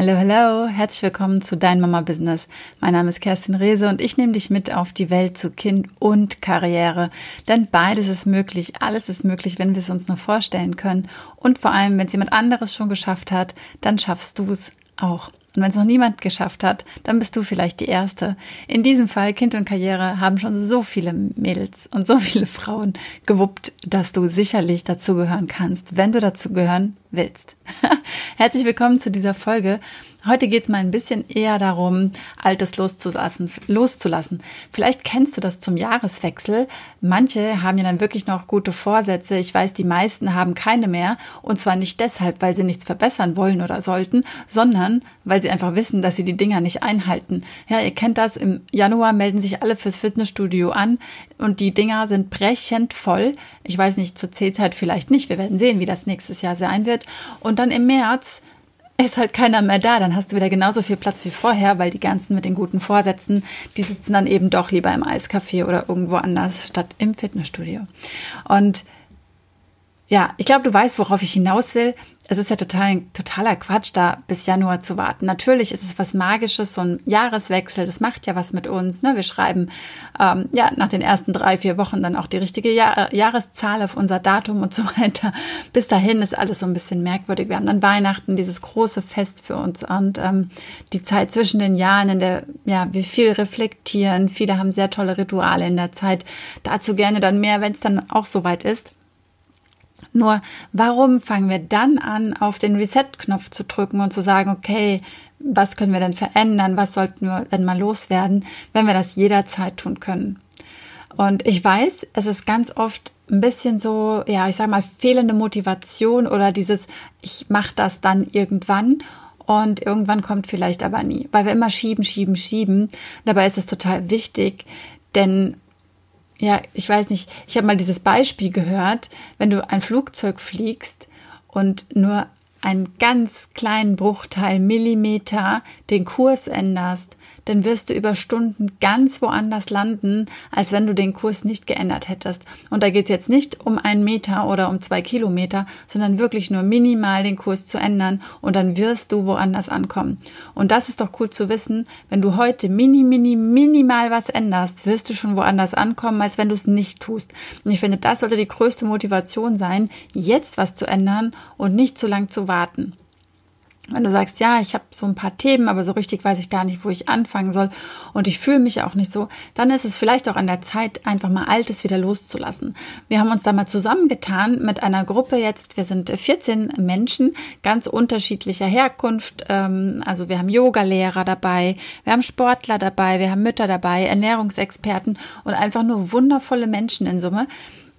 Hallo, hallo, herzlich willkommen zu Dein Mama Business. Mein Name ist Kerstin Rehse und ich nehme dich mit auf die Welt zu Kind und Karriere. Denn beides ist möglich, alles ist möglich, wenn wir es uns nur vorstellen können. Und vor allem, wenn es jemand anderes schon geschafft hat, dann schaffst du es auch. Und wenn es noch niemand geschafft hat, dann bist du vielleicht die Erste. In diesem Fall, Kind und Karriere, haben schon so viele Mädels und so viele Frauen gewuppt, dass du sicherlich dazugehören kannst, wenn du dazugehören willst. Herzlich willkommen zu dieser Folge. Heute geht es mal ein bisschen eher darum, Altes loszulassen, loszulassen. Vielleicht kennst du das zum Jahreswechsel. Manche haben ja dann wirklich noch gute Vorsätze. Ich weiß, die meisten haben keine mehr. Und zwar nicht deshalb, weil sie nichts verbessern wollen oder sollten, sondern weil sie einfach wissen, dass sie die Dinger nicht einhalten. Ja, ihr kennt das. Im Januar melden sich alle fürs Fitnessstudio an und die Dinger sind brechend voll. Ich weiß nicht, zur C-Zeit vielleicht nicht. Wir werden sehen, wie das nächstes Jahr sein wird. Und dann im März ist halt keiner mehr da, dann hast du wieder genauso viel Platz wie vorher, weil die ganzen mit den guten Vorsätzen, die sitzen dann eben doch lieber im Eiscafé oder irgendwo anders statt im Fitnessstudio. Und ja, ich glaube, du weißt, worauf ich hinaus will es ist ja total, totaler Quatsch, da bis Januar zu warten. Natürlich ist es was Magisches, so ein Jahreswechsel, das macht ja was mit uns. Ne? Wir schreiben ähm, ja nach den ersten drei, vier Wochen dann auch die richtige Jahr, äh, Jahreszahl auf unser Datum und so weiter. Bis dahin ist alles so ein bisschen merkwürdig. Wir haben dann Weihnachten, dieses große Fest für uns und ähm, die Zeit zwischen den Jahren, in der ja wir viel reflektieren. Viele haben sehr tolle Rituale in der Zeit. Dazu gerne dann mehr, wenn es dann auch soweit ist. Nur warum fangen wir dann an, auf den Reset-Knopf zu drücken und zu sagen, okay, was können wir denn verändern, was sollten wir denn mal loswerden, wenn wir das jederzeit tun können? Und ich weiß, es ist ganz oft ein bisschen so, ja, ich sag mal, fehlende Motivation oder dieses, ich mache das dann irgendwann und irgendwann kommt vielleicht aber nie, weil wir immer schieben, schieben, schieben. Dabei ist es total wichtig, denn ja, ich weiß nicht, ich habe mal dieses Beispiel gehört, wenn du ein Flugzeug fliegst und nur einen ganz kleinen Bruchteil Millimeter den Kurs änderst, dann wirst du über Stunden ganz woanders landen, als wenn du den Kurs nicht geändert hättest. Und da geht es jetzt nicht um einen Meter oder um zwei Kilometer, sondern wirklich nur minimal den Kurs zu ändern und dann wirst du woanders ankommen. Und das ist doch cool zu wissen, wenn du heute mini, mini, minimal was änderst, wirst du schon woanders ankommen, als wenn du es nicht tust. Und ich finde, das sollte die größte Motivation sein, jetzt was zu ändern und nicht zu lang zu warten. Wenn du sagst, ja, ich habe so ein paar Themen, aber so richtig weiß ich gar nicht, wo ich anfangen soll und ich fühle mich auch nicht so, dann ist es vielleicht auch an der Zeit, einfach mal Altes wieder loszulassen. Wir haben uns da mal zusammengetan mit einer Gruppe jetzt, wir sind 14 Menschen, ganz unterschiedlicher Herkunft. Ähm, also wir haben Yogalehrer dabei, wir haben Sportler dabei, wir haben Mütter dabei, Ernährungsexperten und einfach nur wundervolle Menschen in Summe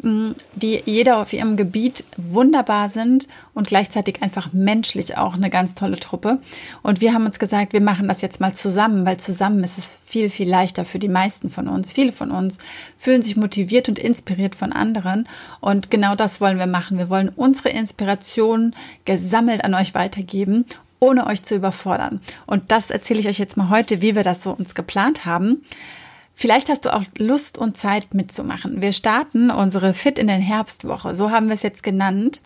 die jeder auf ihrem Gebiet wunderbar sind und gleichzeitig einfach menschlich auch eine ganz tolle Truppe. Und wir haben uns gesagt, wir machen das jetzt mal zusammen, weil zusammen ist es viel, viel leichter für die meisten von uns. Viele von uns fühlen sich motiviert und inspiriert von anderen. Und genau das wollen wir machen. Wir wollen unsere Inspiration gesammelt an euch weitergeben ohne euch zu überfordern. Und das erzähle ich euch jetzt mal heute, wie wir das so uns geplant haben. Vielleicht hast du auch Lust und Zeit mitzumachen. Wir starten unsere Fit in den Herbstwoche, so haben wir es jetzt genannt,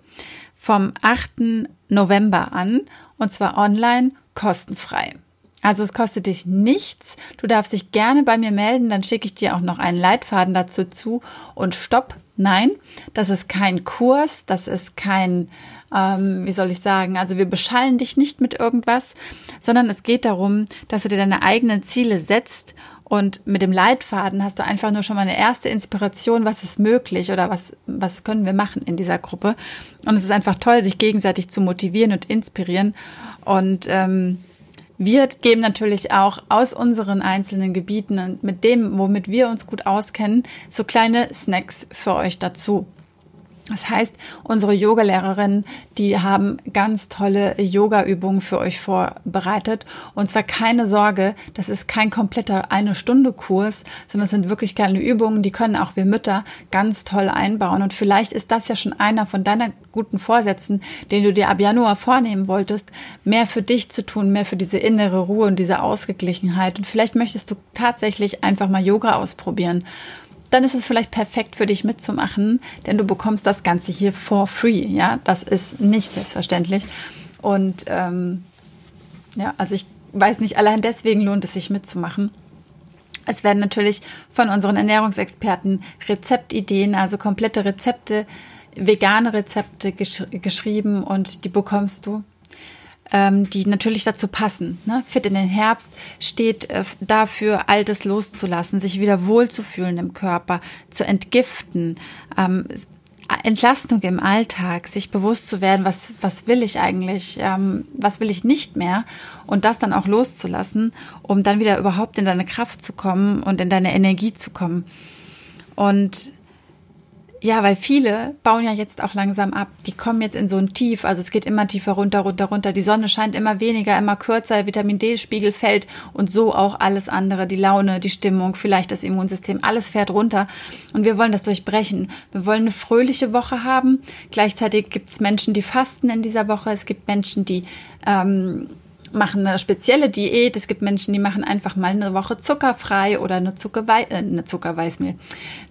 vom 8. November an und zwar online kostenfrei. Also es kostet dich nichts. Du darfst dich gerne bei mir melden, dann schicke ich dir auch noch einen Leitfaden dazu zu. Und stopp, nein, das ist kein Kurs, das ist kein, ähm, wie soll ich sagen, also wir beschallen dich nicht mit irgendwas, sondern es geht darum, dass du dir deine eigenen Ziele setzt und mit dem Leitfaden hast du einfach nur schon mal eine erste Inspiration, was ist möglich oder was, was können wir machen in dieser Gruppe. Und es ist einfach toll, sich gegenseitig zu motivieren und inspirieren. Und ähm, wir geben natürlich auch aus unseren einzelnen Gebieten und mit dem, womit wir uns gut auskennen, so kleine Snacks für euch dazu. Das heißt, unsere Yogalehrerinnen, die haben ganz tolle Yoga-Übungen für euch vorbereitet. Und zwar keine Sorge, das ist kein kompletter eine Stunde Kurs, sondern es sind wirklich kleine Übungen, die können auch wir Mütter ganz toll einbauen. Und vielleicht ist das ja schon einer von deiner guten Vorsätzen, den du dir ab Januar vornehmen wolltest, mehr für dich zu tun, mehr für diese innere Ruhe und diese Ausgeglichenheit. Und vielleicht möchtest du tatsächlich einfach mal Yoga ausprobieren dann ist es vielleicht perfekt für dich mitzumachen, denn du bekommst das Ganze hier for free. Ja, das ist nicht selbstverständlich. Und ähm, Ja, also ich weiß nicht, allein deswegen lohnt es sich mitzumachen. Es werden natürlich von unseren Ernährungsexperten Rezeptideen, also komplette Rezepte, vegane Rezepte gesch geschrieben und die bekommst du ähm, die natürlich dazu passen. Ne? Fit in den Herbst steht äh, dafür, Altes loszulassen, sich wieder wohlzufühlen im Körper, zu entgiften, ähm, Entlastung im Alltag, sich bewusst zu werden, was, was will ich eigentlich, ähm, was will ich nicht mehr und das dann auch loszulassen, um dann wieder überhaupt in deine Kraft zu kommen und in deine Energie zu kommen. Und ja, weil viele bauen ja jetzt auch langsam ab. Die kommen jetzt in so ein Tief. Also es geht immer tiefer runter, runter, runter. Die Sonne scheint immer weniger, immer kürzer. Der Vitamin D-Spiegel fällt und so auch alles andere. Die Laune, die Stimmung, vielleicht das Immunsystem. Alles fährt runter. Und wir wollen das durchbrechen. Wir wollen eine fröhliche Woche haben. Gleichzeitig gibt es Menschen, die fasten in dieser Woche. Es gibt Menschen, die ähm, machen eine spezielle Diät. Es gibt Menschen, die machen einfach mal eine Woche zuckerfrei oder eine, Zuckerwei äh, eine Zuckerweißmehl,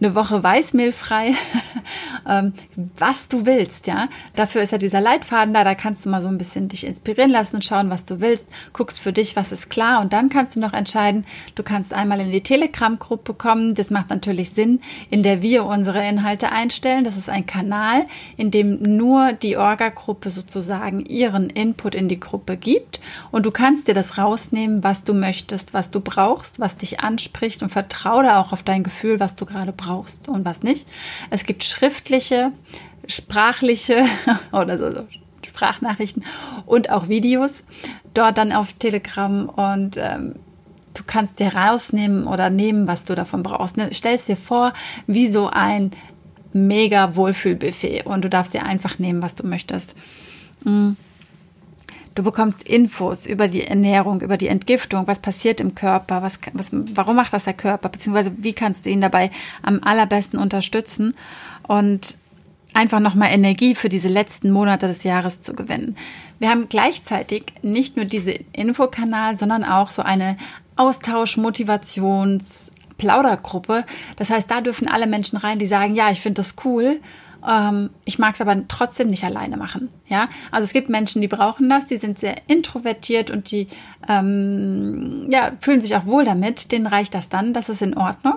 eine Woche Weißmehlfrei, ähm, was du willst, ja. Dafür ist ja dieser Leitfaden da, da kannst du mal so ein bisschen dich inspirieren lassen und schauen, was du willst, guckst für dich, was ist klar. Und dann kannst du noch entscheiden, du kannst einmal in die Telegram-Gruppe kommen, das macht natürlich Sinn, in der wir unsere Inhalte einstellen. Das ist ein Kanal, in dem nur die Orga-Gruppe sozusagen ihren Input in die Gruppe gibt. Und du kannst dir das rausnehmen, was du möchtest, was du brauchst, was dich anspricht. Und vertraue da auch auf dein Gefühl, was du gerade brauchst und was nicht. Es gibt schriftliche, sprachliche oder so, so Sprachnachrichten und auch Videos dort dann auf Telegram und ähm, du kannst dir rausnehmen oder nehmen, was du davon brauchst. Ne? Stell es dir vor, wie so ein mega Wohlfühlbuffet und du darfst dir einfach nehmen, was du möchtest. Mhm. Du bekommst Infos über die Ernährung, über die Entgiftung, was passiert im Körper, was, was, warum macht das der Körper, beziehungsweise wie kannst du ihn dabei am allerbesten unterstützen? Und einfach nochmal Energie für diese letzten Monate des Jahres zu gewinnen. Wir haben gleichzeitig nicht nur diese Infokanal, sondern auch so eine Austausch, Motivations, Plaudergruppe. Das heißt, da dürfen alle Menschen rein, die sagen, ja, ich finde das cool ähm, ich mag es aber trotzdem nicht alleine machen. Ja, also es gibt Menschen, die brauchen das, die sind sehr introvertiert und die ähm, ja, fühlen sich auch wohl damit. Denen reicht das dann, das ist in Ordnung.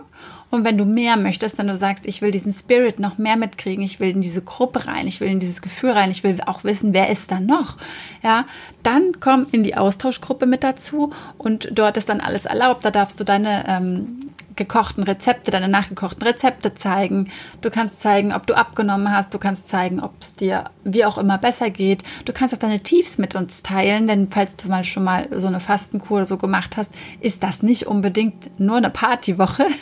Und wenn du mehr möchtest, wenn du sagst, ich will diesen Spirit noch mehr mitkriegen, ich will in diese Gruppe rein, ich will in dieses Gefühl rein, ich will auch wissen, wer ist da noch, ja, dann komm in die Austauschgruppe mit dazu und dort ist dann alles erlaubt. Da darfst du deine ähm, gekochten Rezepte, deine nachgekochten Rezepte zeigen. Du kannst zeigen, ob du abgenommen hast. Du kannst zeigen, ob es dir wie auch immer besser geht. Du kannst auch deine Tiefs mit uns teilen, denn falls du mal schon mal so eine Fastenkur oder so gemacht hast, ist das nicht unbedingt nur eine Partywoche.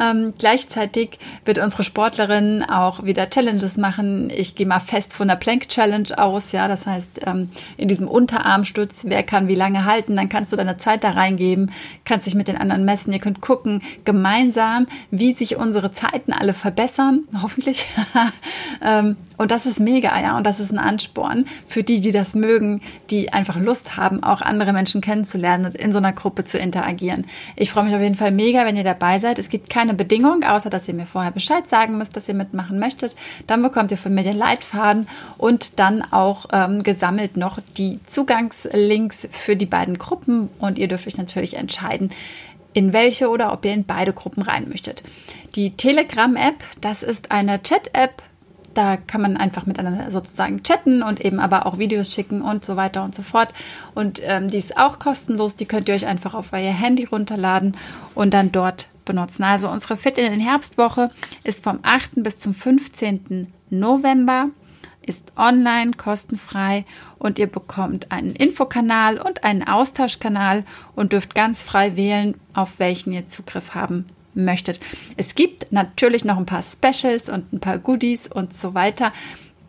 Ähm, gleichzeitig wird unsere Sportlerin auch wieder Challenges machen. Ich gehe mal fest von der Plank Challenge aus, ja, das heißt ähm, in diesem Unterarmstütz, wer kann wie lange halten, dann kannst du deine Zeit da reingeben, kannst dich mit den anderen messen. Ihr könnt gucken gemeinsam, wie sich unsere Zeiten alle verbessern, hoffentlich. ähm, und das ist mega, ja, und das ist ein Ansporn für die, die das mögen, die einfach Lust haben, auch andere Menschen kennenzulernen und in so einer Gruppe zu interagieren. Ich freue mich auf jeden Fall mega, wenn ihr dabei seid. Es gibt keine Bedingung, außer dass ihr mir vorher Bescheid sagen müsst, dass ihr mitmachen möchtet. Dann bekommt ihr von mir den Leitfaden und dann auch ähm, gesammelt noch die Zugangslinks für die beiden Gruppen und ihr dürft euch natürlich entscheiden, in welche oder ob ihr in beide Gruppen rein möchtet. Die Telegram-App, das ist eine Chat-App, da kann man einfach miteinander sozusagen chatten und eben aber auch Videos schicken und so weiter und so fort. Und ähm, die ist auch kostenlos. Die könnt ihr euch einfach auf euer Handy runterladen und dann dort benutzen. Also unsere Fit in den Herbstwoche ist vom 8. bis zum 15. November ist online kostenfrei und ihr bekommt einen Infokanal und einen Austauschkanal und dürft ganz frei wählen, auf welchen ihr Zugriff haben möchtet. Es gibt natürlich noch ein paar Specials und ein paar Goodies und so weiter.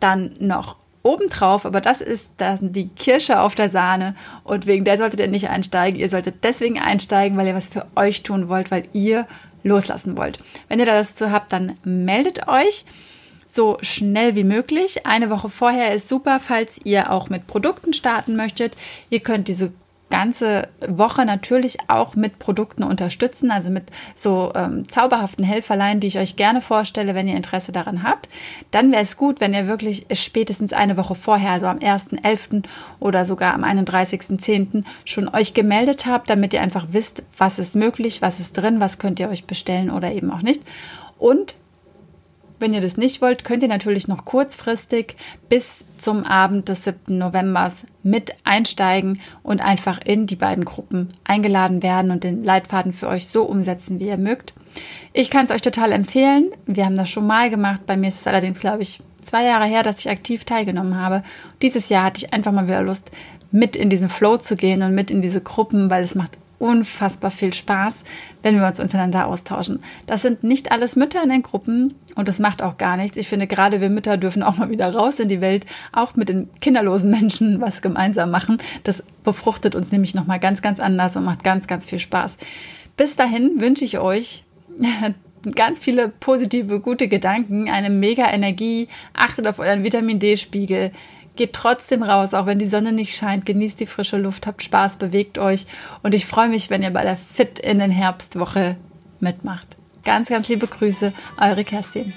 Dann noch obendrauf, aber das ist dann die Kirsche auf der Sahne und wegen der solltet ihr nicht einsteigen. Ihr solltet deswegen einsteigen, weil ihr was für euch tun wollt, weil ihr loslassen wollt. Wenn ihr da das zu habt, dann meldet euch so schnell wie möglich. Eine Woche vorher ist super, falls ihr auch mit Produkten starten möchtet. Ihr könnt diese ganze Woche natürlich auch mit Produkten unterstützen, also mit so ähm, zauberhaften Helferlein, die ich euch gerne vorstelle, wenn ihr Interesse daran habt. Dann wäre es gut, wenn ihr wirklich spätestens eine Woche vorher, also am 1.11. oder sogar am 31.10. schon euch gemeldet habt, damit ihr einfach wisst, was ist möglich, was ist drin, was könnt ihr euch bestellen oder eben auch nicht. Und wenn ihr das nicht wollt, könnt ihr natürlich noch kurzfristig bis zum Abend des 7. Novembers mit einsteigen und einfach in die beiden Gruppen eingeladen werden und den Leitfaden für euch so umsetzen, wie ihr mögt. Ich kann es euch total empfehlen. Wir haben das schon mal gemacht. Bei mir ist es allerdings, glaube ich, zwei Jahre her, dass ich aktiv teilgenommen habe. Dieses Jahr hatte ich einfach mal wieder Lust, mit in diesen Flow zu gehen und mit in diese Gruppen, weil es macht unfassbar viel Spaß, wenn wir uns untereinander austauschen. Das sind nicht alles Mütter in den Gruppen und das macht auch gar nichts. Ich finde, gerade wir Mütter dürfen auch mal wieder raus in die Welt, auch mit den kinderlosen Menschen was gemeinsam machen. Das befruchtet uns nämlich nochmal ganz, ganz anders und macht ganz, ganz viel Spaß. Bis dahin wünsche ich euch ganz viele positive, gute Gedanken, eine mega Energie. Achtet auf euren Vitamin D-Spiegel. Geht trotzdem raus, auch wenn die Sonne nicht scheint. Genießt die frische Luft, habt Spaß, bewegt euch. Und ich freue mich, wenn ihr bei der Fit in den Herbstwoche mitmacht. Ganz, ganz liebe Grüße, eure Kerstin.